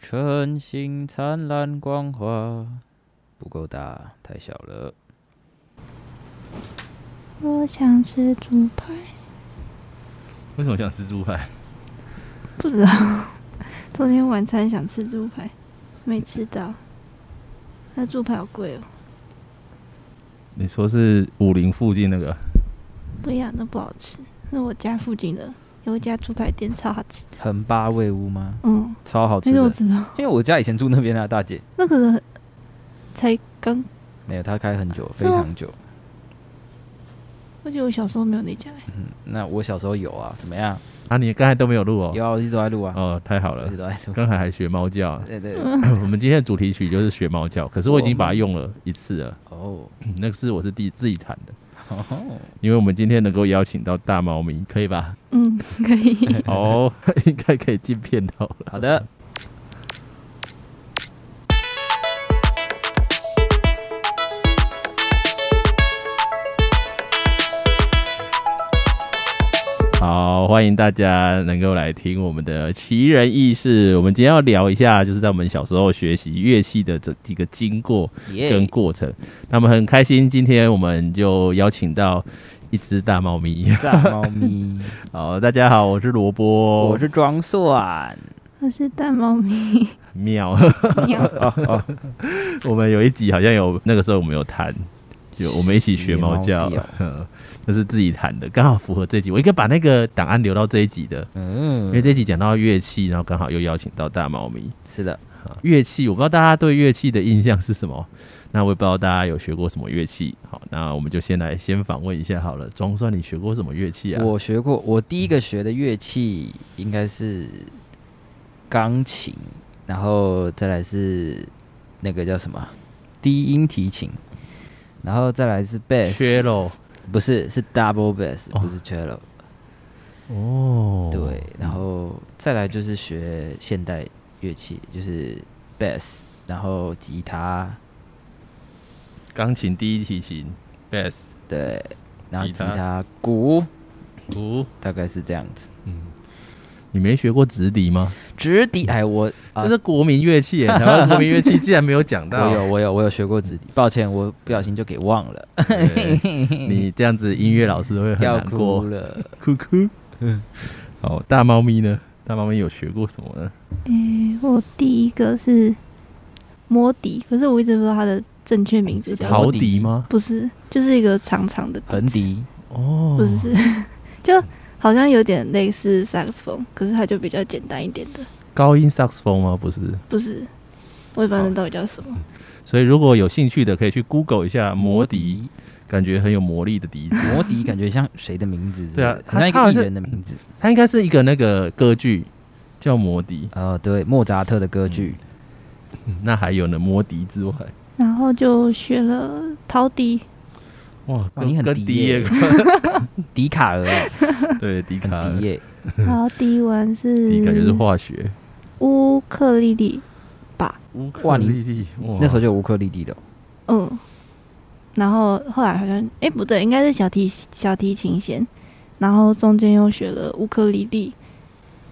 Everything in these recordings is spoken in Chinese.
是晨星灿烂光华，不够大，太小了。我想吃猪排，为什么想吃猪排？不知道。昨天晚餐想吃猪排，没吃到。那猪排好贵哦。你说是武林附近那个？不一样，那不好吃。那我家附近的有一家猪排店，超好吃的。横八味屋吗？嗯，超好吃的。那个我知道，因为我家以前住那边啊，大姐。那可能才刚，没有，他开很久，非常久。而且我小时候没有那家、欸。嗯，那我小时候有啊，怎么样？啊，你刚才都没有录哦。有啊，我一直都在录啊，哦，太好了一直，都在录。刚才还学猫叫。对对，我们今天的主题曲就是学猫叫，可是我已经把它用了一次了。哦，那个是我是第自己弹的，哦，因为我们今天能够邀请到大猫咪，可以吧？嗯，可以。哦，应该可以进片头了。好的。欢迎大家能够来听我们的奇人异事。我们今天要聊一下，就是在我们小时候学习乐器的这几个经过跟耶，过程。那么很开心，今天我们就邀请到一只大猫咪。大猫咪，好，大家好，我是萝卜，我是装蒜。我是大猫咪，妙。喵。哦哦，我们有一集好像有那个时候我们有谈，就我们一起学猫叫 学猫叫，那是自己弹的，刚好符合这一集。我应该把那个档案留到这一集的，嗯因为嗯，这一集讲到乐器，然后刚好又邀请到大猫咪。是的，啊乐器，我不知道大家对乐器的印象是什么。那我也不知道大家有学过什么乐器。好，那我们就先来先访问一下好了。庄算，你学过什么乐器啊？我学过，我第一个学的乐器应该是钢琴，然后再来是那个叫什么低音提琴，然后再来是喽。不是是 double bass，哦。不是 cello，、哦，对，然后再来就是学现代乐器，就是 bass，然后吉他，钢琴、第一提琴、bass、对，然后吉他。吉他、鼓，鼓。大概是这样子。嗯，你没学过直笛吗？直笛，哎，我啊这是国民乐器哎，台湾国民乐器竟然没有讲到。我有，我有，我有学过直笛，抱歉，我不小心就给忘了，你这样子音乐老师会很要难过哭。了。哭哭。好，大猫咪呢？大猫咪有学过什么呢？诶、我第一个是摸笛，可是我一直不知道它的正确名字叫陶。笛吗？不是，就是一个长长的笛横笛，哦，不是，就好像有点类似萨克斯风，可是它就比较简单一点的。高音萨克斯风吗？不是。不是，我也不知道那到底叫什么。所以如果有兴趣的，可以去 Google 一下魔笛，感觉很有魔力的笛子。魔笛感觉像谁的名字？对啊很像一个艺人的名字。它应该是一个那个歌剧，叫魔笛。啊，对，莫扎特的歌剧。嗯那还有呢？魔笛之外，然后就学了陶笛，哇，哇你很跟笛笛耶耶，笛 卡尔啊，对，笛卡尔很笛耶。然后第一完是笛感觉是化学。乌克丽丽吧，乌克丽丽，那时候就乌克丽丽的哦。嗯，然后后来好像哎、不对，应该是小提小提琴弦，然后中间又学了乌克丽丽，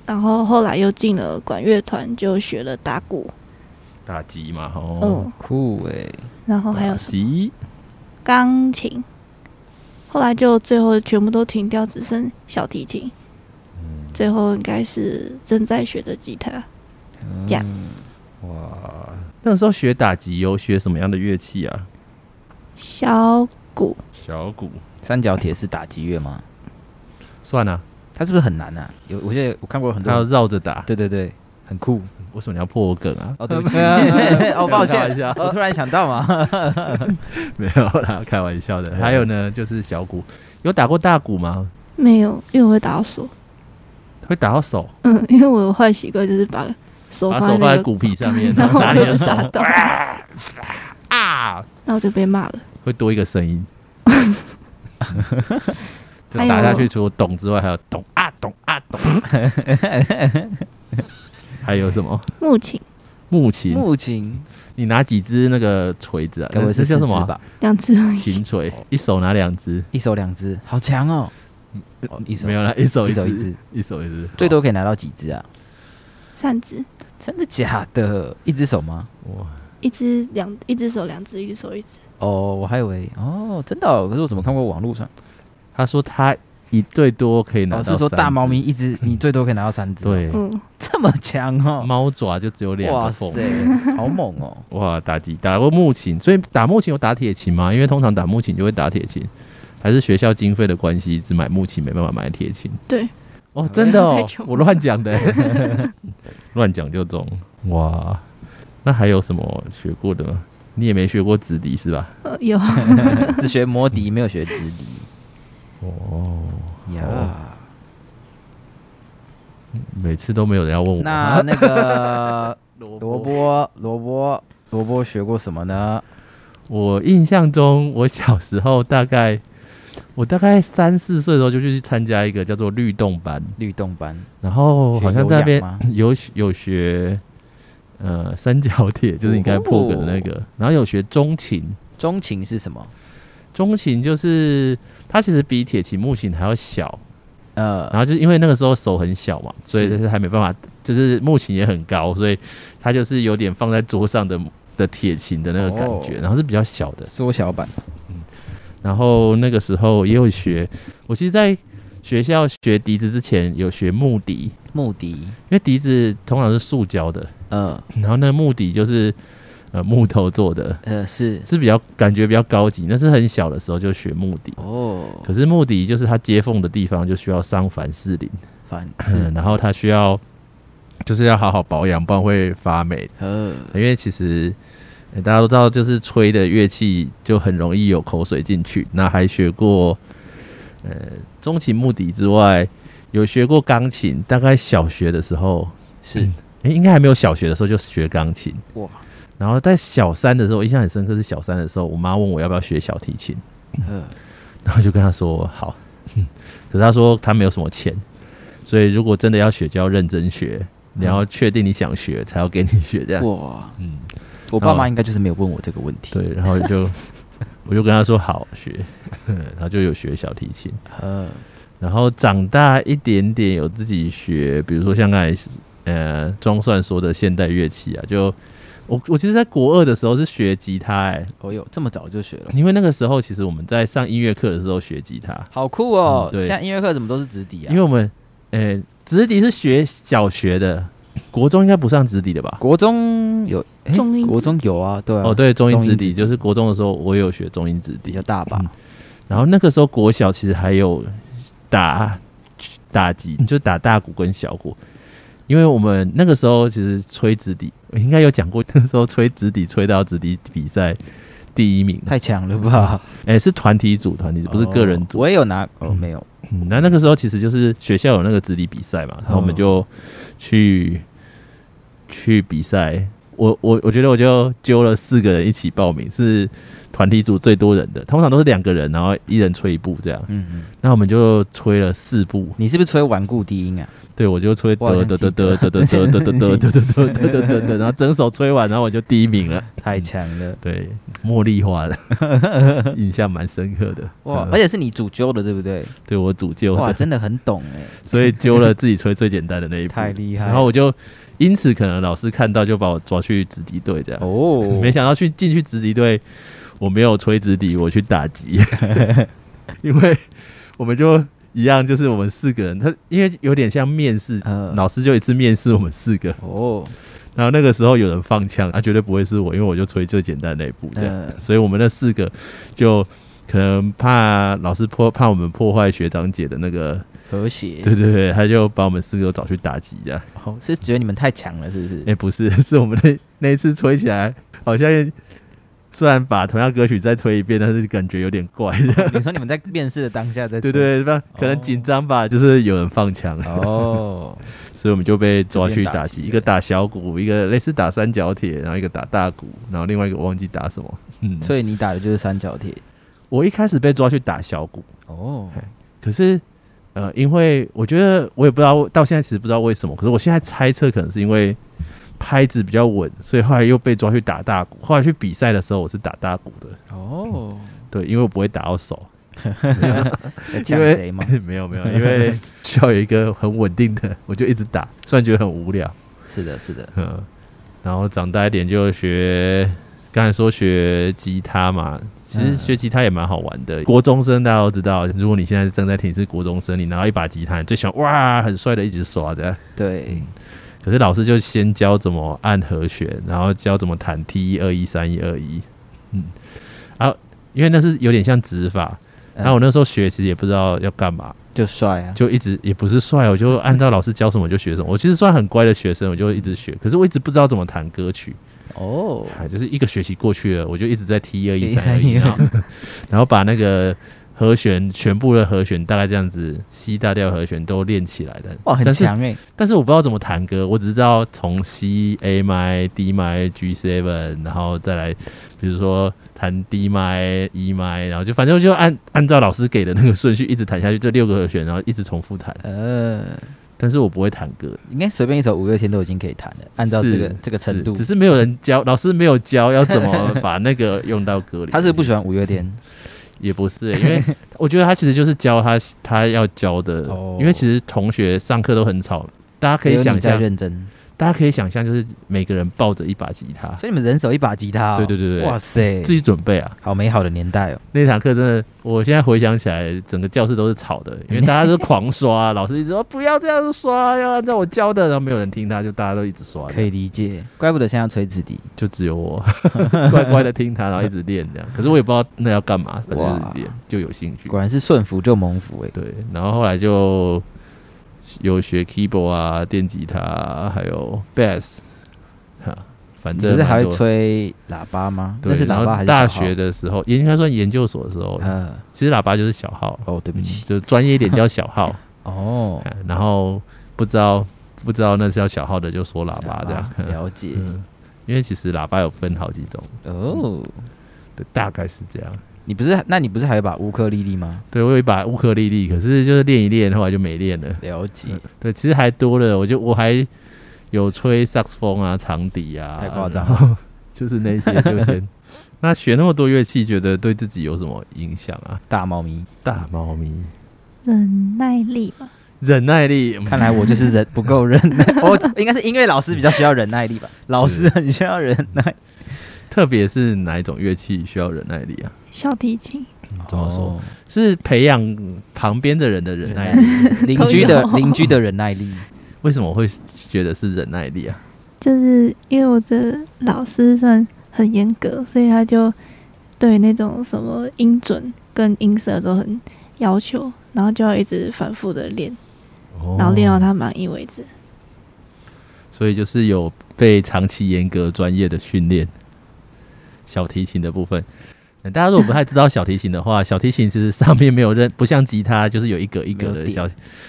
然后后来又进了管乐团，就学了打鼓，打击嘛，哦，嗯，酷哎，然后还有打什么？击，钢琴，后来就最后全部都停掉，只剩小提琴，嗯，最后应该是正在学的吉他，这样嗯哇，那时候学打击有学什么样的乐器啊？小鼓，小鼓，三角铁是打击乐吗？算啊，它是不是很难啊？有，我记得我看过很多它要人。绕着打。对对对，很酷。为什么你要破我梗啊？哦，对不起，哦，抱歉一下，我突然想到嘛。没有啦，开玩笑的。还有呢，就是小鼓，有打过大鼓吗？没有，因为我会打到手，会打到手，嗯，因为我有坏习惯就是把手把手放在鼓皮上面，然 然后打你的手就打到，啊，那我就被骂了。会多一个声音。就打下去，除了咚之外，还有咚啊咚啊咚。还有什么木琴木琴？木琴，你拿几只那个锤子啊？是叫什么？两只，琴锤，一手拿两只。一手两只，好强哦！哦一手没有啦，一手一手一只，一手一只，最多可以拿到几只啊？三只，真的假的？一只手吗？哇，一只两一只手两只，一只手一只。哦，我还以为哦，真的哦、可是我怎么看过网络上？他说他一最多可以拿是说大猫咪，一只你最多可以拿到三只，，对，嗯，这么强哦！猫爪就只有两哇个缝。好猛哦！哇，打击打过木琴，所以打木琴有打铁琴吗？因为通常打木琴就会打铁琴，还是学校经费的关系，只买木琴没办法买铁琴。对，哦，真的哦 我乱讲的，乱讲就中。哇，那还有什么学过的吗？你也没学过直笛是吧？呃，有只学摩笛，没有学直笛哦，呀。每次都没有人要问我。那那个 萝萝，卜，萝卜，萝卜学过什么呢？我印象中，我小时候大概，我大概三四岁的时候就去参加一个叫做律动班，律动班，然后好像在那边有有有学。呃，三角铁就是应该破梗的那个，然后有学中琴，中琴是什么？中琴就是它其实比铁琴、木琴还要小，呃。然，后就因为那个时候手很小嘛，所以就是。还没办法，就是木琴也很高，所以它就是有点放在桌上的的铁琴的那个感觉，哦。然后是比较小的。缩小版。嗯。然后那个时候也有学，我其实在学校学笛子之前有学木笛，木笛，因为笛子通常是塑胶的，呃然后那个木笛就是呃木头做的，呃是是比较感觉比较高级。那是很小的时候就学木笛，哦，可是木笛就是它接缝的地方就需要上凡士林，反嗯是然后它需要就是要好好保养，不然会发霉。呃因为其实、呃大家都知道，就是吹的乐器就很容易有口水进去。那还学过呃中琴、木笛之外，有学过钢琴。大概小学的时候，是哎应该还没有小学的时候就学钢琴。哇，然后在小三的时候，我印象很深刻，是小三的时候，我妈问我要不要学小提琴，嗯然后就跟她说好。嗯 可是她说她没有什么钱，所以如果真的要学，就要认真学。你要确定你想学，才要给你学这样。哇，嗯，我爸妈应该就是没有问我这个问题。对，然后就 我就跟她说好学，然后就有学小提琴，嗯然后长大一点点有自己学，比如说像刚才呃庄算说的现代乐器啊，就我我其实，在国二的时候是学吉他、欸，哦哟，这么早就学了，因为那个时候其实我们在上音乐课的时候学吉他，好酷哦！嗯对现在音乐课怎么都是直笛啊？因为我们呃直笛是学小学的，国中应该不上直笛的吧？国中有，诶中音国中有啊，对啊。哦，对，中音直直笛就是国中的时候，我有学中音直笛比较，大吧嗯？然后那个时候国小其实还有打打击，就打大鼓跟小鼓，因为我们那个时候其实吹直笛，我应该有讲过，那时候吹直笛吹到直笛比赛第一名，太强了吧？哎、是团体组，团体组不是个人哦组。我也有拿，哦，嗯没有。嗯，那那个时候其实就是学校有那个直笛比赛嘛，然后我们就去去比赛。我我我觉得我就揪了四个人一起报名，是团体组最多人的，通常都是两个人，然后一人吹一部这样。嗯嗯，那我们就吹了四部，你是不是吹顽固低音啊？对我就吹得得得得得得得得得 得得得得得得然后整首吹完，然后我就第一名了。太强了！对，茉莉花的，印象蛮深刻的。哇，嗯而且是你主揪的，对不对？对我主揪哇，真的很懂哎，所以揪了自己吹最简单的那一步，太厉害然后我就因此可能老师看到就把我抓去直笛队这样，哦，没想到去进去直笛队，我没有吹直笛，我去打击，因为我们就一样，就是我们四个人，他因为有点像面试，呃老师就一次面试我们四个，哦，然后那个时候有人放枪，啊，绝对不会是我，因为我就吹最简单那一步这样，嗯。所以我们那四个就可能怕老师破怕我们破坏学长姐的那个，和谐，对对对，他就把我们四个都找去打击这样。哦，是觉得你们太强了，是不是？哎、？不是，是我们那那一次吹起来，好像虽然把同样歌曲再推一遍，但是感觉有点怪。你说你们在面试的当下在 对对对，那可能紧张吧，就是有人放枪，哦，所以我们就被抓去打击打击，一个打小鼓，一个类似打三角铁，然后一个打大鼓，然后另外一个我忘记打什么。嗯，所以你打的就是三角铁。我一开始被抓去打小鼓，哦，可是呃，因为我觉得我也不知道，到现在其实不知道为什么，可是我现在猜测可能是因为拍子比较稳，所以后来又被抓去打大鼓。后来去比赛的时候，我是打大鼓的，哦，对，因为我不会打到手。因为谁吗？没有没有，因为需要有一个很稳定的，我就一直打，虽然觉得很无聊。是的，是的，嗯，然后长大一点就学，刚才说学吉他嘛，其实嗯学吉他也蛮好玩的。国中生大家都知道，如果你现在正在听是国中生，你拿到一把吉他，你最喜欢哇，很帅的一直刷的。对，可是老师就先教怎么按和弦，然后教怎么弹 T 一二一三一二一，嗯，啊，因为那是有点像指法，然后我嗯那时候学其实也不知道要干嘛，就帅啊，就一直也不是帅，我就按照老师教什么就学什么。我其实算很乖的学生，我就一直学，可是我一直不知道怎么弹歌曲。哦，哎，就是一个学期过去了，我就一直在 T 二一1三二。一，1然后把那个和弦全部的和弦大概这样子，C 大调和弦都练起来的。哇，很强哎，但是我不知道怎么弹歌，我只知道从 C Am I, Dm I, G seven，然后再来，比如说弹 D m i E m i，然后就反正就按按照老师给的那个顺序一直弹下去，这六个和弦，然后一直重复弹。呃，但是我不会弹歌，应该随便一首五月天都已经可以弹了，按照这个这个程度只，是没有人教，老师没有教要怎么把那个用到歌里。他是不喜欢五月天，也不是、因为 我觉得他其实就是教他他要教的，哦。因为其实同学上课都很吵，大家可以想象，认真，大家可以想象，就是每个人抱着一把吉他，所以你们人手一把吉他哦，对对对对。哇塞，自己准备啊。好美好的年代哦，那堂课真的，我现在回想起来，整个教室都是吵的，因为大家都狂刷，老师一直说不要这样子刷，要按照我教的，然后没有人听他，就大家都一直刷，可以，理解，怪不得现在要吹纸笛，就只有我 乖乖的听他，然后一直练这样。可是我也不知道那要干嘛，反正就是练，就有兴趣。果然是顺服就蒙福哎，对，然后后来就有学 keyboard 啊、电吉他、啊，还有 bass，哈，反正你不是还会吹喇叭吗？对那是喇叭还是大学？的时候，也应该算研究所的时候，嗯，其实喇叭就是小号，哦，对不嗯起，就专业一点叫小号，哦，嗯然后不知道不知道那是叫小号的就说喇叭这样，了解。嗯，因为其实喇叭有分好几种，哦。对，大概是这样。你不是？那你不是还有把乌克丽丽吗？对我有一把乌克丽丽，可是就是练一练，后来就没练了。了解，对，其实还多了，我就我还有吹萨克斯风啊、长笛啊，太夸张了 就是那些就先。那学那么多乐器，觉得对自己有什么影响啊？大猫咪。大猫咪忍耐力吧。忍耐力，嗯看来我就是忍不够忍耐，我应该是音乐老师比较需要忍耐力吧？老师很需要忍耐。特别是哪一种乐器需要忍耐力啊？小提琴，怎么说？哦？是培养旁边的人的忍耐力。邻居的 邻居的忍耐力。为什么会觉得是忍耐力啊？就是因为我的老师算很严格，所以他就对那种什么音准跟音色都很要求，然后就要一直反复的练，然后练到他满意为止。所以就是有被长期严格专业的训练。小提琴的部分，呃大家如果不太知道小提琴的话，小提琴其实上面没有任，不像吉他，就是有一格一格的小。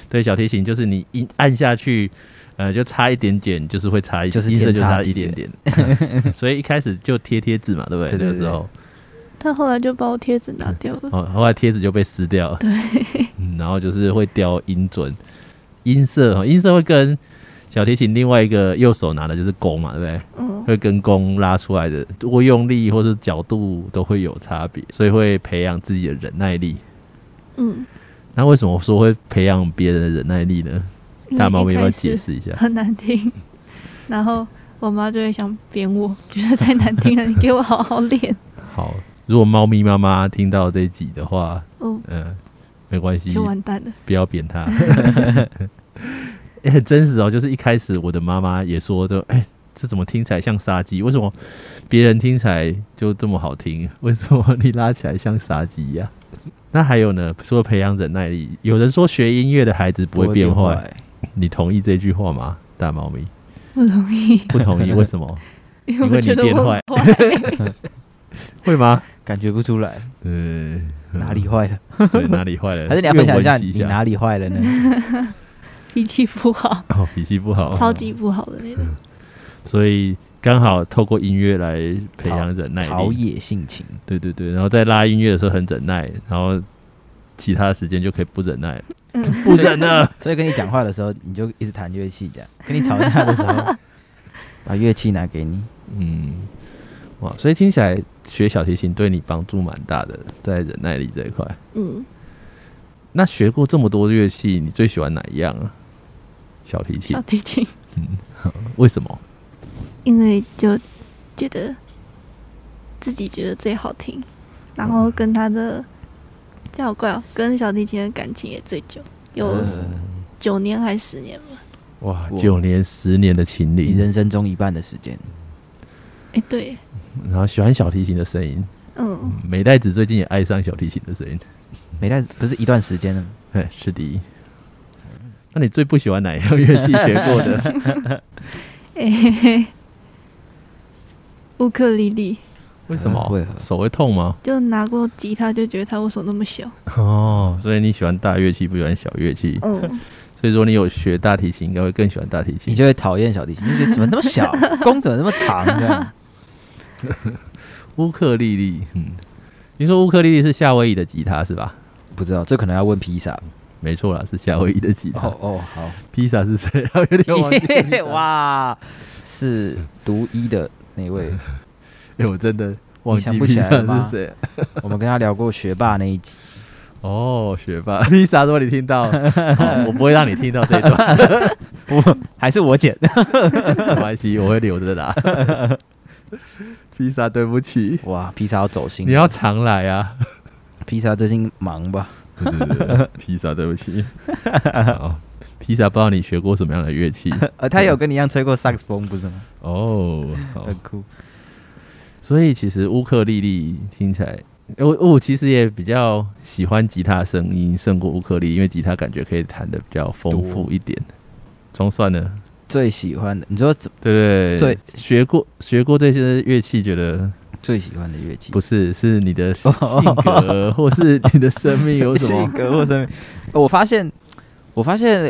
对，小提琴就是你一按下去，呃，就差一点点，就是会差一，就是音色就差一点点。所以一开始就贴贴纸嘛，对不对？那个时候，他后来就把我贴纸拿掉了。哦，后来贴纸就被撕掉了。对，嗯，然后就是会雕音准、音色哈，音色会跟小提琴另外一个右手拿的就是弓嘛，对不对？嗯，会跟弓拉出来的如果用力或是角度都会有差别，所以会培养自己的忍耐力。嗯，那为什么说会培养别人的忍耐力呢？大猫咪要解释一下？很难听，然后我妈就会想扁我，觉得太难听了，你给我好好练。好，如果猫咪妈妈听到这一集的话，哦，嗯、没关系就，完蛋了。不要扁它。也很真实哦，就是一开始我的妈妈也说的，哎、这怎么听起来像杀鸡？为什么别人听起来就这么好听？为什么你拉起来像杀鸡呀？那还有呢？说培养忍耐力，有人说学音乐的孩子不会变坏，，你同意这句话吗？大猫咪不同意，不同意，为什么？因为你觉得我变坏。会吗？感觉不出来嗯，哪里坏了，对哪里坏了？还是你要分享一下你哪里坏了呢？脾气不好，哦，脾气不好，超级不好的那种。所以刚好透过音乐来培养忍耐陶。冶性情，对对对，然后在拉音乐的时候很忍耐，然后其他的时间就可以不忍耐不忍了。所以跟你讲话的时候，你就一直弹乐器，这样跟你吵架的时候，把乐器拿给你。嗯，哇，所以听起来学小提琴对你帮助蛮大的，在忍耐力这一块。嗯，那学过这么多乐器，你最喜欢哪一样啊？小提琴。小，提琴，为什么？因为就觉得自己觉得最好听，然后跟他的这好怪哦，跟小提琴的感情也最久，有呃九年还是十年吧。哇，九年、十年的情你侣，人生中一半的时间，哎，对，然后喜欢小提琴的声音。嗯，美代子最近也爱上小提琴的声音，美代子不是一段时间了吗，嘿，是的。那你最不喜欢哪一样乐器学过的？哎嘿嘿，乌克丽丽为什么？会手会痛吗？就拿过吉他，就觉得他为什么那么小？哦，所以你喜欢大乐器，不喜欢小乐器。嗯，所以说你有学大提琴，应该会更喜欢大提琴你。就会讨厌小提琴，你觉得怎么那么小，弓怎么那么长这样？乌克丽丽，嗯，你说乌克丽丽是夏威夷的吉他是吧？不知道，这可能要问披萨。没错啦，是夏威夷的吉他。哦哦，好，披萨是谁？有点忘记。哇，是独一的那位，哎，我真的忘记披萨起来是谁。我们跟他聊过学霸那一集。哦，学霸，披萨，如果你听到，好我不会让你听到这一段，不，还是我剪。没关系，我会留着的啦。披萨，对不起，哇，披萨要走心，你要常来啊。披萨最近忙吧？对对对，披萨，对不起。好披萨，不知道你学过什么样的乐器？呃，他有跟你一样吹过萨克斯风，不是吗？哦，好很酷。所以其实乌克丽丽听起来，我我其实也比较喜欢吉他声音胜过乌克丽，因为吉他感觉可以弹的比较丰富一点。中算呢？最喜欢的，你说怎对对对学过学过这些乐器，觉得最喜欢的乐器？不是是你的 性格，或是你的生命有什么性？格或生命。我发现，我发现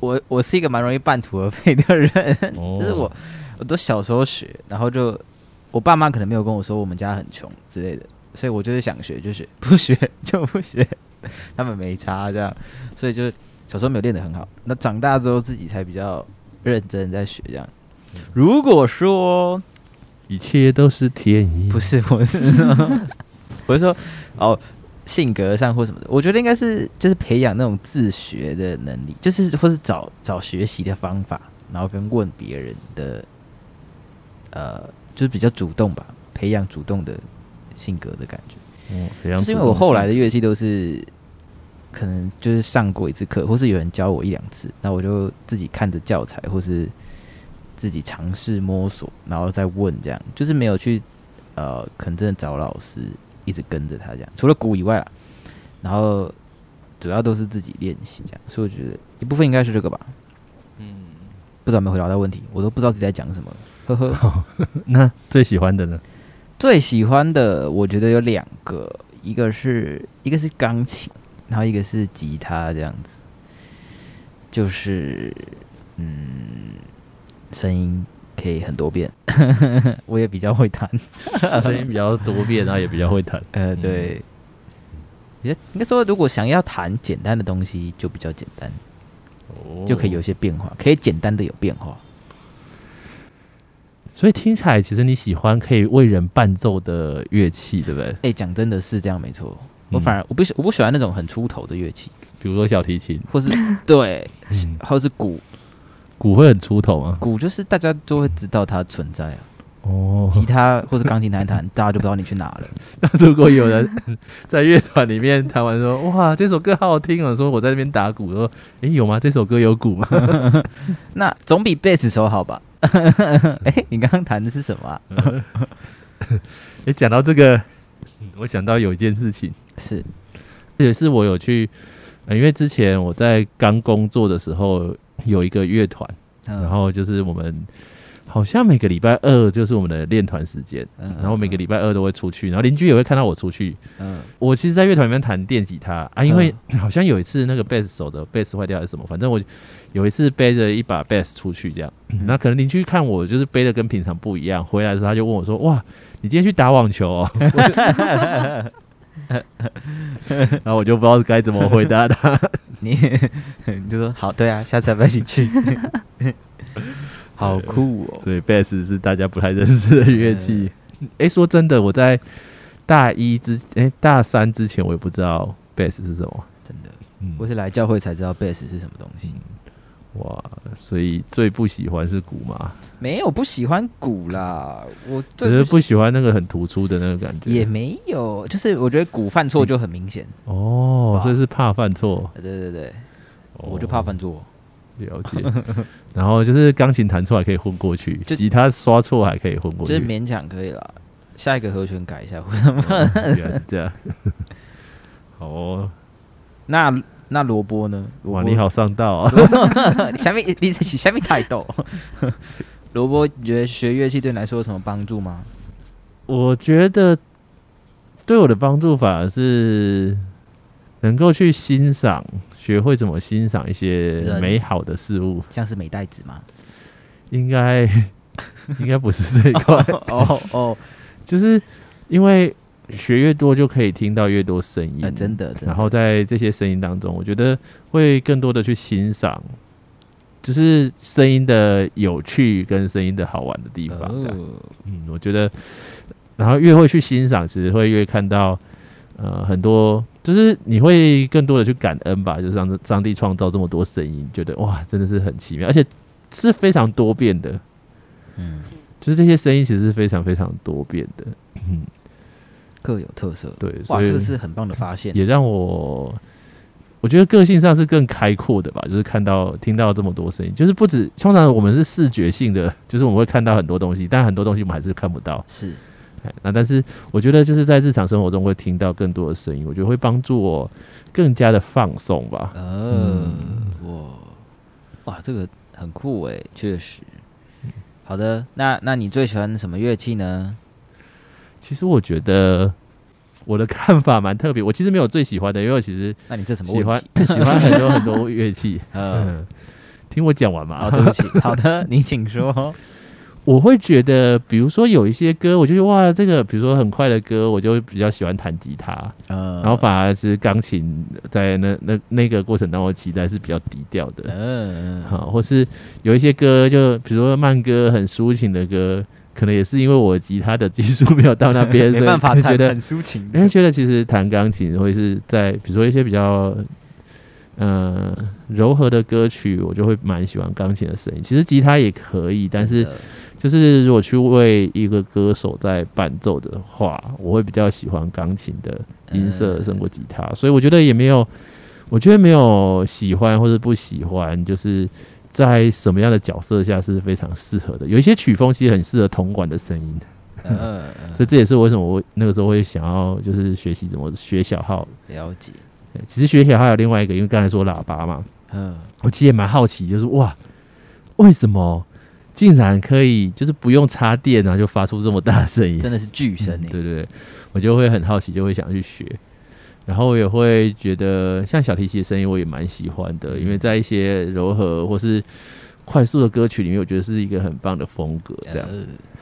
我我是一个蛮容易半途而废的人，哦就是我我都小时候学，然后就我爸妈可能没有跟我说我们家很穷之类的，所以我就是想学就学，不学就不学，他们没差这样，所以就小时候没有练得很好。那长大之后自己才比较认真在学这样。如果说一切都是天意。不是，我是说，我是说，哦，性格上或什么的，我觉得应该是就是培养那种自学的能力，就是或是找找学习的方法，然后跟问别人的，呃，就是比较主动吧，培养主动的性格的感觉。哦，是因为我后来的乐器都是可能就是上过一次课，或是有人教我一两次，那我就自己看着教材，或是自己尝试摸索，然后再问，这样就是没有去呃，可能真的找老师一直跟着他这样，除了鼓以外啦，然后主要都是自己练习这样，所以我觉得一部分应该是这个吧。嗯，不知道有没有回答到问题，我都不知道自己在讲什么了，呵呵。那最喜欢的呢？最喜欢的，我觉得有两个，一个是一个是钢琴，然后一个是吉他，这样子，就是嗯，声音可以很多变，我也比较会弹，声音比较多变，然后也比较会弹。呃，对，也应该说，如果想要弹简单的东西，就比较简单，哦。就可以有一些变化，可以简单的有变化。所以听起来，其实你喜欢可以为人伴奏的乐器，对不对？哎、讲真的是这样，没错。我嗯反而我不喜我不喜欢那种很出头的乐器，比如说小提琴，或是对，嗯。或是鼓，鼓会很出头吗？鼓就是大家都会知道它存在啊。哦，吉他或是钢琴弹一弹，大家就不知道你去哪了。那 如果有人 在乐团里面弹完说：“哇，这首歌好好听哦！”说我在那边打鼓，说：“诶，有吗？这首歌有鼓吗那总比贝斯手好吧？哎、你刚刚弹的是什么、啊？？”诶，讲到这个，嗯我想到有一件事情，是也是我有去，呃因为之前我在刚工作的时候有一个乐团，嗯。然后就是我们好像每个礼拜二就是我们的练团时间，嗯然后每个礼拜二都会出去，然后邻居也会看到我出去。嗯。我其实，在乐团里面弹电吉他啊，因为好像有一次那个贝斯手的贝斯坏掉还是什么，反正我有一次背着一把贝斯出去，这样，那可能邻居看我就是背的跟平常不一样，回来的时候他就问我说：“哇，你今天去打网球哦？” 然后我就不知道该怎么回答他。你 你就说好，对啊，下次要不要一起去？好酷哦！所以贝斯是大家不太认识的乐器。诶，说真的，我在大一之诶大三之前，我也不知道贝斯是什么。真的，嗯我是来教会才知道贝斯是什么东西。哇，所以最不喜欢是鼓嘛，没有不喜欢鼓啦，我只是不喜欢那个很突出的那个感觉。也没有，就是我觉得鼓犯错就很明显。哦，哇所以是怕犯错，对对对，哦我就怕犯错。了解。然后就是钢琴弹错还可以混过去，就吉他刷错还可以混过去，就是勉强可以啦。下一个和弦改一下，或者哦原来是这样。好哦，那那萝卜呢？哇，你好上道啊！下面你在下面太逗。萝卜，你觉得学乐器对你来说有什么帮助吗？我觉得对我的帮助反而是能够去欣赏，学会怎么欣赏一些美好的事物，像是美代子吗？应该应该不是这一块，哦哦，就是因为学越多就可以听到越多声音，呃，真的，真的。然后在这些声音当中，我觉得会更多的去欣赏，就是声音的有趣跟声音的好玩的地方。嗯，我觉得，然后越会去欣赏，其实会越看到呃很多，就是你会更多的去感恩吧，就是上上帝创造这么多声音，觉得哇，真的是很奇妙，而且是非常多变的，嗯，就是这些声音其实是非常非常多变的。嗯，各有特色。对，哇，所以这个是很棒的发现。也让我。我觉得个性上是更开阔的吧，就是看到、听到这么多声音，就是不止通常我们是视觉性的，就是我们会看到很多东西，但很多东西我们还是看不到。是，哎那但是我觉得就是在日常生活中会听到更多的声音，我觉得会帮助我更加的放松吧。呃，哇，哇，这个很酷诶，确实。好的，那那你最喜欢什么乐器呢？其实我觉得我的看法蛮特别，我其实没有最喜欢的，因为我其实那你这什么喜欢？喜欢很多很多乐器。呃，嗯，听我讲完嘛。哦，对不起，好的，你请说。我会觉得，比如说有一些歌，我就觉得哇，这个比如说很快的歌，我就比较喜欢弹吉他，嗯，然后反而是钢琴在那那那个过程当中其实还是比较低调的。嗯，好，或是有一些歌，就比如说慢歌、很抒情的歌，可能也是因为我吉他的技术没有到那边，没办法弹得很抒情因为觉得其实弹钢琴会是在比如说一些比较呃柔和的歌曲，我就会蛮喜欢钢琴的声音。其实吉他也可以，但是就是如果去为一个歌手在伴奏的话，我会比较喜欢钢琴的音色胜过吉他。所以我觉得也没有，我觉得没有喜欢或者不喜欢，就是在什么样的角色下是非常适合的。有一些曲风其实很适合铜管的声音。嗯，所以这也是为什么我那个时候会想要就是学习怎么学小号。了解。其实学小号有另外一个，因为刚才说喇叭嘛，嗯，我其实也蛮好奇，就是哇，为什么竟然可以就是不用插电啊，就发出这么大的声音？真的是巨声诶。嗯对对对，我就会很好奇，就会想去学。然后我也会觉得，像小提琴的声音，我也蛮喜欢的，因为在一些柔和或是快速的歌曲里面，我觉得是一个很棒的风格。这样，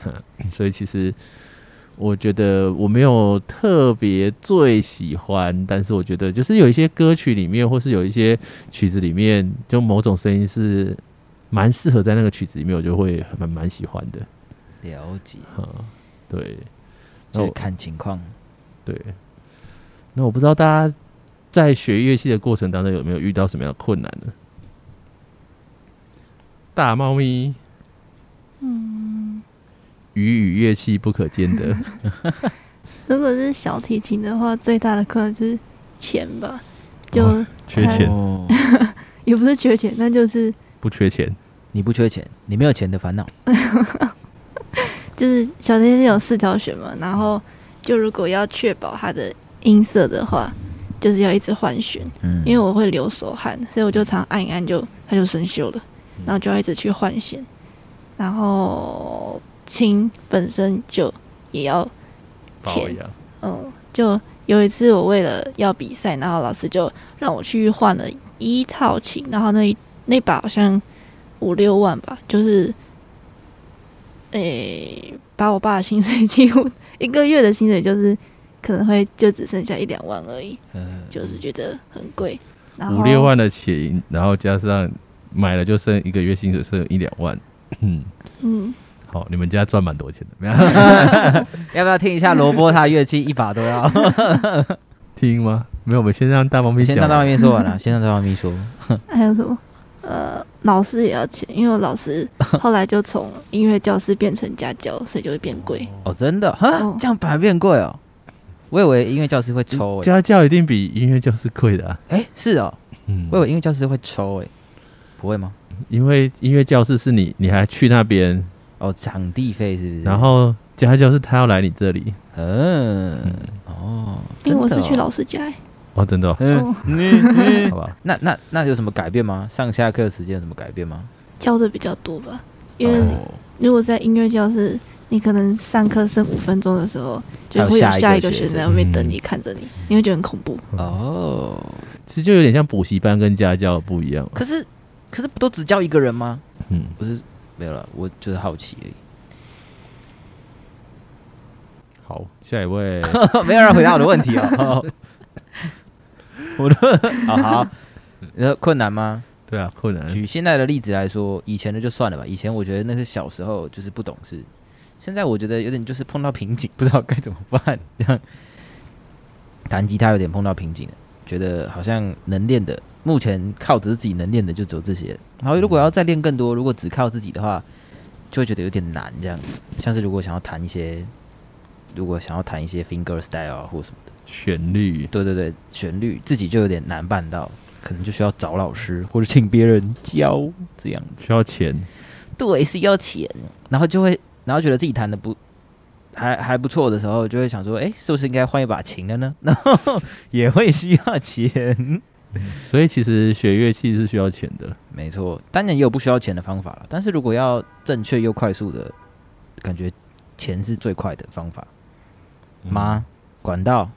呃 所以其实我觉得我没有特别最喜欢，但是我觉得就是有一些歌曲里面，或是有一些曲子里面，就某种声音是蛮适合在那个曲子里面，我就会蛮蛮喜欢的。了解，哈，对，那就看情况。对。那我不知道大家在学乐器的过程当中有没有遇到什么样的困难呢？大猫咪，嗯，鱼与乐器不可兼得。如果是小提琴的话，最大的困难就是钱吧，就、哦缺钱哦 也不是缺钱，那就是不缺钱，你不缺钱，你没有钱的烦恼。就是小提琴有四条弦嘛，然后就如果要确保它的音色的话，就是要一直换弦，嗯。因为我会流手汗，所以我就常按一按就它就生锈了，然后就要一直去换弦，然后琴本身就也要钱，嗯，就有一次我为了要比赛，然后老师就让我去换了一套琴，然后那一那把好像五六万吧，就是，诶、把我爸的薪水 几乎一个月的薪水就是可能会就只剩下一两万而已，嗯就是觉得很贵。然后五六万的钱，然后加上买了就剩一个月薪水剩一两万，嗯，嗯，好，你们家赚蛮多钱的，要不要听一下萝卜他的乐器一把都要？听吗？没有，我们先让大猫咪。先让大外面说完了，先让大外面说。还有什么？呃，老师也要钱，因为我老师后来就从音乐教师变成家教，所以就会变贵。哦，真的哈哦，这样反而变贵哦。我以为音乐教师会抽诶，家教一定比音乐教室贵的啊。哎，是哦，嗯我以为音乐教师会抽诶，不会吗？因为音乐教室是你，你还去那边，哦，场地费是不是？然后家教是他要来你这里。嗯，哦，因为我是去老师家、欸，哦，真的、哦，嗯好吧。那那那有什么改变吗？上下课时间有什么改变吗？教的比较多吧。因为哦如果在音乐教室，你可能上课剩五分钟的时候，就会有下一个学学生生在外面等嗯你，看着你，你会觉得很恐怖。哦，其实就有点像补习班跟家教不一样。可是可是不都只教一个人吗？嗯，不是，没有了，我就是好奇而已。好，下一位，没有人回答我的问题哦。我的好 好，你说困难吗？对啊，困难。举现在的例子来说，以前的就算了吧。以前我觉得那是小时候就是不懂事，现在我觉得有点就是碰到瓶颈，不知道该怎么办。这样弹吉他有点碰到瓶颈了，觉得好像能练的，目前靠着自己能练的就只有这些。然后如果要再练更多，如果只靠自己的话，就会觉得有点难。这样，像是如果想要弹一些，如果想要弹一些 finger style 啊或什么的。旋律，对对对，旋律自己就有点难办到，可能就需要找老师或者请别人教这样。需要钱。对，是要钱，然后就会，然后觉得自己弹的不还还不错的时候，就会想说，哎，是不是应该换一把琴了呢？然后也会需要钱。所以其实学乐器是需要钱的。没错，当然也有不需要钱的方法了，但是如果要正确又快速的，感觉钱是最快的方法吗？管道，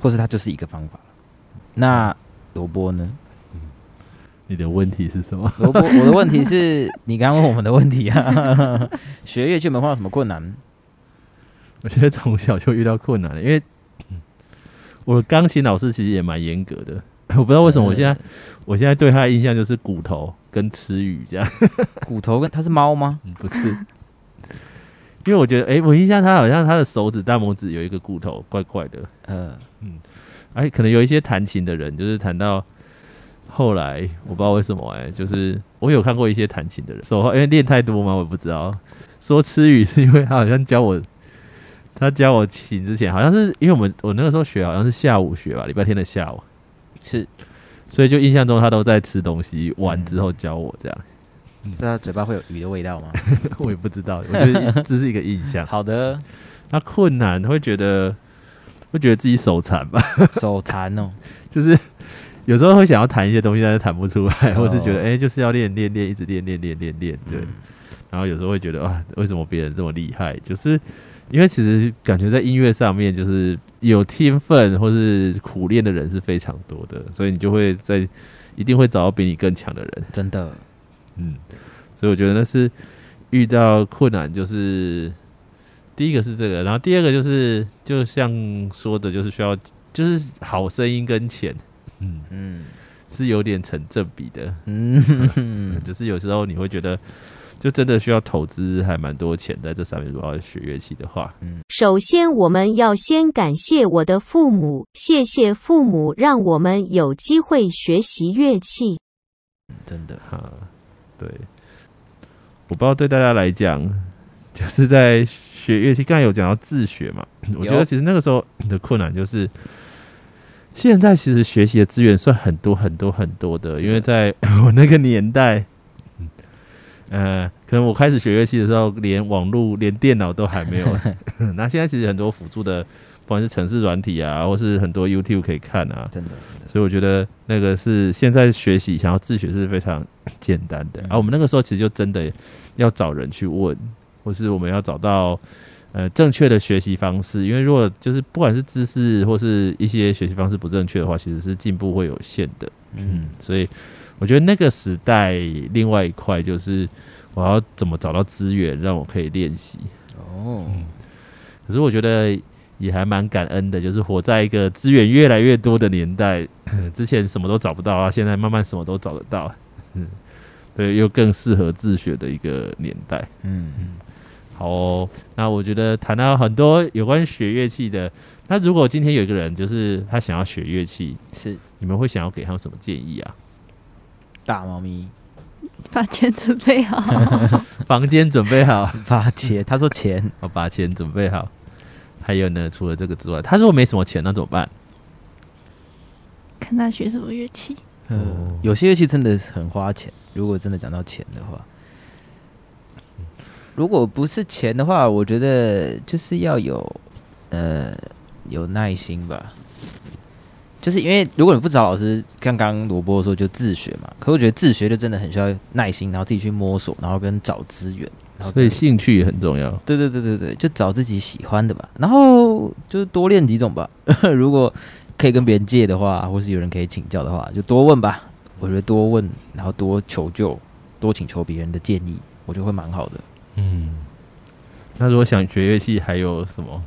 或是它就是一个方法。那萝卜呢？你的问题是什么？我我，我的问题是 你刚刚问我们的问题啊。学乐器有没有碰到什么困难？我觉得从小就遇到困难了，因为我的钢琴老师其实也蛮严格的。我不知道为什么我现在，我现在对他的印象就是骨头跟吃鱼这样。骨头跟它是猫吗？嗯不是，因为我觉得，哎、我印象他好像他的手指大拇指有一个骨头怪怪的，呃，哎、可能有一些弹琴的人，就是弹到后来，我不知道为什么、哎，就是我有看过一些弹琴的人，手因为练太多嘛，我也不知道。说吃鱼是因为他好像教我，他教我琴之前，好像是因为我们我那个时候学好像是下午学吧，礼拜天的下午，是，所以就印象中他都在吃东西，完之后教我这样，不知道嘴巴会有鱼的味道吗？我也不知道，我觉得这是一个印象。好的，那困难会觉得会觉得自己手残吧，手残哦，就是有时候会想要弹一些东西，但是弹不出来，哦或是觉得哎、就是要练练练，一直练练练练练，对。嗯然后有时候会觉得啊，为什么别人这么厉害？就是因为其实感觉在音乐上面，就是有天分或是苦练的人是非常多的，所以你就会在一定会找到比你更强的人。真的，嗯，所以我觉得那是遇到困难，就是第一个是这个，然后第二个就是就像说的，就是需要就是好声音跟钱，嗯，嗯是有点成正比的。嗯，嗯，就是有时候你会觉得，就真的需要投资还蛮多钱在这上面。如果要学乐器的话，嗯首先，我们要先感谢我的父母，谢谢父母让我们有机会学习乐器。真的，啊，对，我不知道对大家来讲，就是在学乐器，刚才有讲到自学嘛，我觉得其实那个时候的困难就是，现在其实学习的资源算很多很多很多的，的因为在 我那个年代。呃，可能我开始学乐器的时候，连网络、连电脑都还没有。那现在其实很多辅助的，不管是城市软体啊，或是很多 YouTube 可以看啊，真的，所以我觉得那个是现在学习想要自学是非常简单的。嗯而、我们那个时候其实就真的要找人去问，或是我们要找到呃正确的学习方式，因为如果就是不管是知识或是一些学习方式不正确的话，其实是进步会有限的。嗯，所以我觉得那个时代另外一块就是我要怎么找到资源让我可以练习。哦，可是我觉得也还蛮感恩的，就是活在一个资源越来越多的年代，之前什么都找不到啊，现在慢慢什么都找得到，嗯，对，又更适合自学的一个年代。嗯，好哦、那我觉得谈到很多有关学乐器的，那如果今天有一个人就是他想要学乐器，是，你们会想要给他什么建议啊？大猫咪把钱准备好。房间准备好，把钱，他说钱，我 把钱准备好。还有呢，除了这个之外，他如果没什么钱，那怎么办？看他学什么乐器。嗯，有些乐器真的是很花钱。如果真的讲到钱的话，如果不是钱的话，我觉得就是要有呃有耐心吧。就是因为如果你不找老师，刚刚萝卜说就自学嘛，可我觉得自学就真的很需要耐心，然后自己去摸索，然后跟找资源，然后所以兴趣也很重要。对对对对对，就找自己喜欢的吧，然后就是多练几种吧。如果可以跟别人借的话，或是有人可以请教的话，就多问吧。我觉得多问，然后多求救，多请求别人的建议，我觉得会蛮好的。嗯，那如果想学乐器，还有什么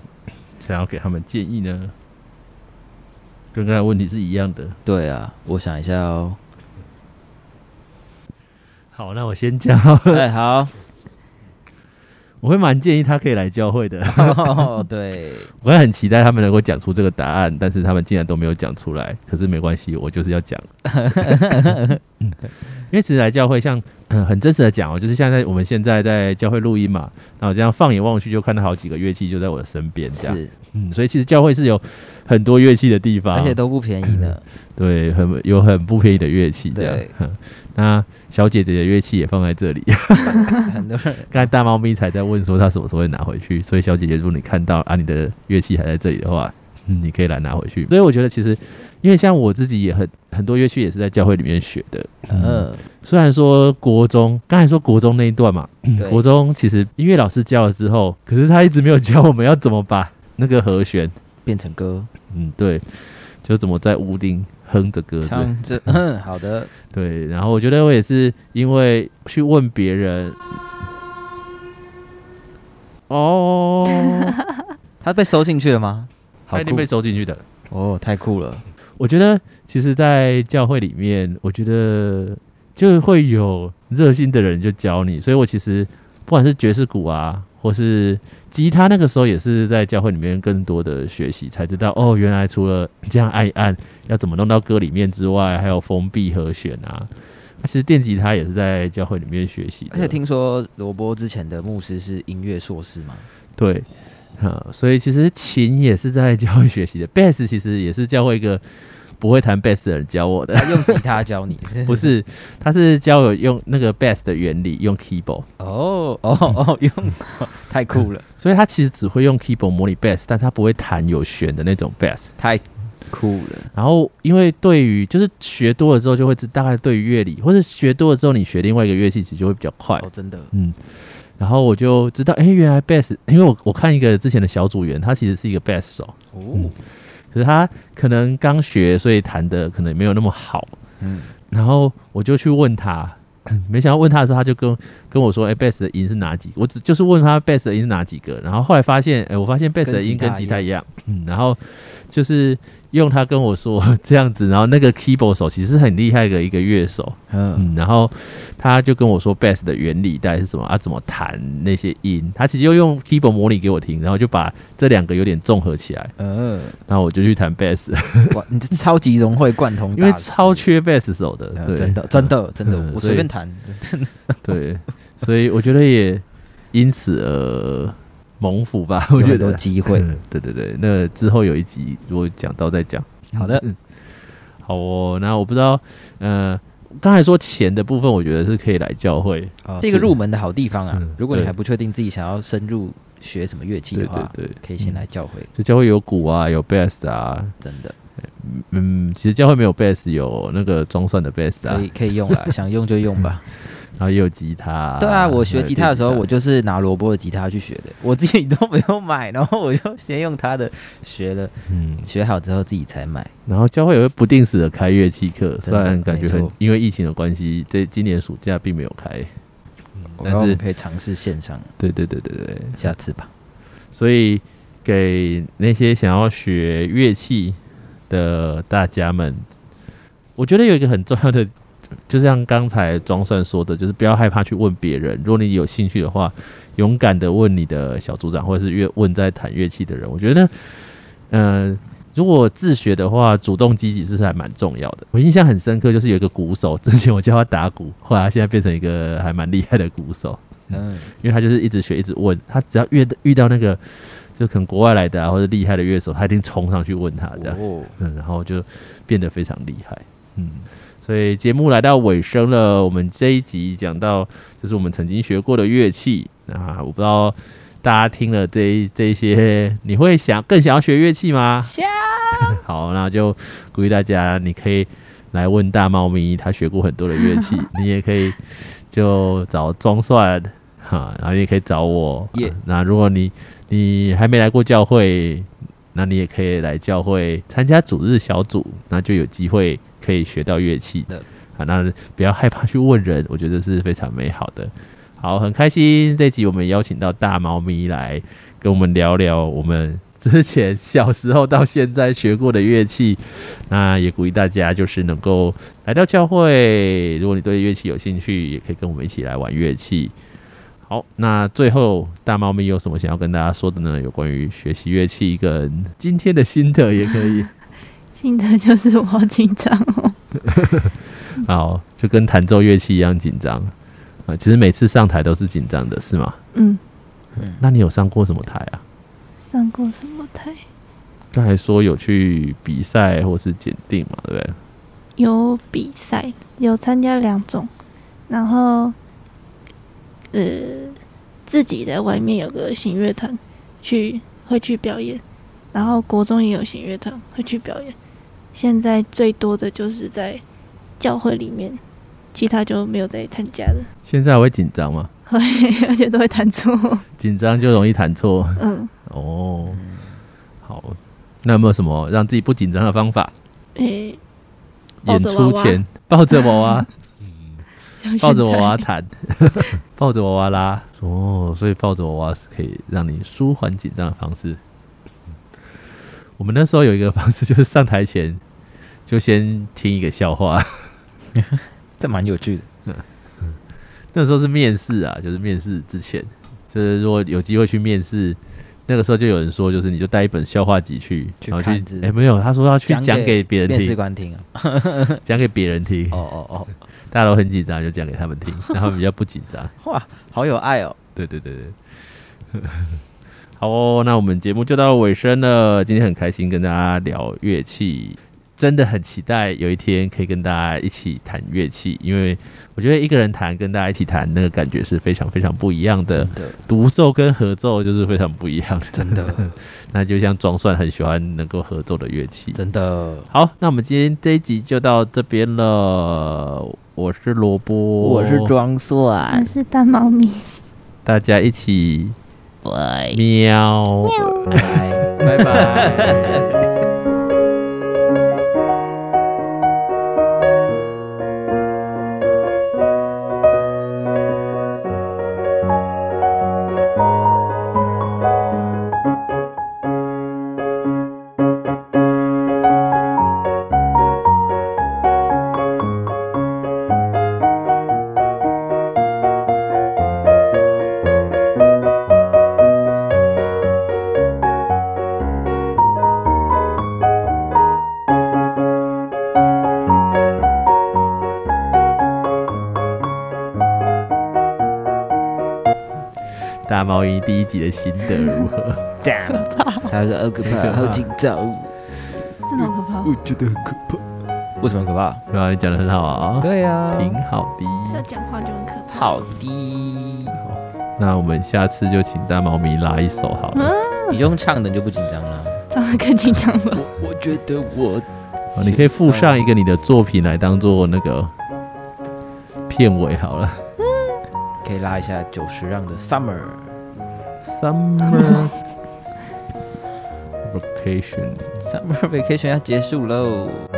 想要给他们建议呢？跟刚才问题是一样的。对啊，我想一下哦。好，那我先讲。哎，好，我会蛮建议他可以来教会的。哦，对，我会很期待他们能够讲出这个答案，但是他们竟然都没有讲出来。可是没关系，我就是要讲。嗯因为其实来教会像，嗯很真实的讲哦，就是现在我们现在在教会录音嘛，然后这样放眼望去就看到好几个乐器就在我的身边这样。是，嗯，所以其实教会是有很多乐器的地方，而且都不便宜的。对，很有很不便宜的乐器这样对。那小姐姐的乐器也放在这里。很多人刚才大猫咪才在问说她什么时候会拿回去，所以小姐姐，如果你看到啊你的乐器还在这里的话，嗯，你可以来拿回去。所以我觉得其实，因为像我自己也很很多乐器也是在教会里面学的。嗯，虽然说国中刚才说国中那一段嘛，对国中其实音乐老师教了之后，可是他一直没有教我们要怎么把那个和弦，变成歌嗯，对，就怎么在屋顶哼着歌。对唱这，嗯，好的，对，然后我觉得我也是因为去问别人，哦，他被收进去了吗？他一定被收进去的。哦，太酷了。我觉得其实，在教会里面，我觉得就会有热心的人就教你，所以我其实不管是爵士鼓啊，或是吉他，那个时候也是在教会里面更多的学习，才知道哦，原来除了这样按一按要怎么弄到歌里面之外，还有封闭和弦啊。其实电吉他也是在教会里面学习的，而且听说罗波之前的牧师是音乐硕士嘛？对，啊，所以其实琴也是在教会学习的，bass 其实也是教会一个不会弹 bass 的人教我的，他用吉他教你？不是，他是教我用那个 bass 的原理，用 keyboard，哦哦哦，用太酷了，所以他其实只会用 keyboard 模拟 bass，但他不会弹有弦的那种 bass。太酷了。然后，因为对于就是学多了之后，就会知大概对于乐理，或者学多了之后，你学另外一个乐器，其实就会比较快。哦，真的，嗯，然后我就知道，哎，原来 bass，因为我我看一个之前的小组员，他其实是一个 bass 手，哦，可是他可能刚学，所以弹的可能没有那么好。嗯，然后我就去问他，没想到问他的时候，他就跟跟我说：“哎、贝斯的音是哪几？”我只就是问他贝斯的音是哪几个。然后后来发现，哎、我发现贝斯的音跟吉他一样，嗯，然后就是用他跟我说 这样子，然后那个 keyboard 手其实是很厉害的一个乐手，嗯，嗯，然后他就跟我说 bass 的原理大概是什么啊，怎么弹那些音，他其实就用 keyboard 模拟给我听，然后就把这两个有点综合起来，嗯，然后我就去弹 bass，哇，你这超级融会贯通，因为超缺 bass 手的，对，呃真的真的真的嗯，我随便弹，对，所以我觉得也因此而蒙福吧，我觉得。机会。嗯对对对，那之后有一集如果讲到再讲。好的嗯，好哦。那我不知道，呃，刚才说钱的部分，我觉得是可以来教会。哦这个入门的好地方啊嗯，如果你还不确定自己想要深入学什么乐器的话，对对，可以先来教会，就教会有鼓啊，有 bass 啊，真的嗯，其实教会没有 bass，有那个装蒜的 bass 啊可，以可以用啦，想用就用吧。然后也有吉他、对啊，我学吉他的时候，我就是拿萝卜的吉他去学的，我自己都没有买，然后我就先用他的学了，嗯，学好之后自己才买。然后教会也会不定时的开乐器课，虽然感觉很因为疫情的关系，这今年暑假并没有开。但是可以尝试线上，对对对对对，下次吧。所以给那些想要学乐器的大家们，我觉得有一个很重要的，就像刚才庄算说的，就是不要害怕去问别人。如果你有兴趣的话，勇敢的问你的小组长，或者是乐问在弹乐器的人。我觉得，嗯、如果自学的话，主动积极是还蛮重要的。我印象很深刻，就是有一个鼓手，之前我教他打鼓，后来他现在变成一个还蛮厉害的鼓手，嗯，因为他就是一直学，一直问，他只要遇遇到那个就可能国外来的啊或者厉害的乐手，他一定冲上去问他这样，哦，嗯，然后就变得非常厉害，嗯。所以节目来到尾声了，我们这一集讲到就是我们曾经学过的乐器啊，我不知道大家听了这这些，你会想更想要学乐器吗？想 好，那就鼓励大家，你可以来问大猫咪，他学过很多的乐器，你也可以就找装蒜哈，然后也可以找我。那如果你你还没来过教会，那你也可以来教会参加主日小组，那就有机会可以学到乐器的。啊，那不要害怕去问人，我觉得是非常美好的。好，很开心这集我们邀请到大猫咪来跟我们聊聊我们之前小时候到现在学过的乐器。那也鼓励大家就是能够来到教会，如果你对乐器有兴趣，也可以跟我们一起来玩乐器。好，那最后大猫咪有什么想要跟大家说的呢？有关于学习乐器跟今天的心得也可以。心得就是我好紧张哦。好，就跟弹奏乐器一样紧张啊。其实每次上台都是紧张的，是吗？嗯，那你有上过什么台啊？上过什么台？刚才说有去比赛或是检定嘛，对不对？有比赛，有参加两种，然后呃自己在外面有个弦乐团，去会去表演，然后国中也有弦乐团会去表演。现在最多的就是在教会里面，其他就没有再参加了，现在还会紧张吗？会而且都会弹错。紧张就容易弹错嗯，哦。好，那有没有什么让自己不紧张的方法？诶、抱演出前抱着娃娃，像抱着娃娃弹，抱着娃娃拉。哦，所以抱着娃娃是可以让你舒缓紧张的方式。我们那时候有一个方式，就是上台前就先听一个笑话。这蛮有趣的。那时候是面试啊，就是面试之前，就是如果有机会去面试，那个时候就有人说，就是你就带一本笑话集去，去然后去，哎、没有，他说要去讲给别人面试听，官听啊。讲给别人听，哦哦哦，大家都很紧张，就讲给他们听，然后比较不紧张。哇，好有爱哦。对对对对。好哦，那我们节目就到尾声了。今天很开心跟大家聊乐器，真的很期待有一天可以跟大家一起弹乐器，因为我觉得一个人弹跟大家一起弹那个感觉是非常非常不一样的。独奏跟合奏就是非常不一样的，真的那就像装蒜很喜欢能够合奏的乐器。真的，好，那我们今天这一集就到这边了。我是萝卜，我是装我蒜，是大猫咪，大家一起拜喵。拜。拜拜。大猫咪第一集的心得如何？Damn，他说好可怕，好紧张，真的好可怕。我觉得很可怕。为什么可怕？对啊？你讲的很好啊，对啊，挺好的。要讲话就很可怕。好的。那我们下次就请大猫咪拉一首好了。你用唱的你就不紧张了。唱的更紧张吧。我我觉得我好你可以附上一个你的作品来当做那个片尾好了。可以拉一下九十让的 Summer。Summer vacation。Summer vacation 要结束喽。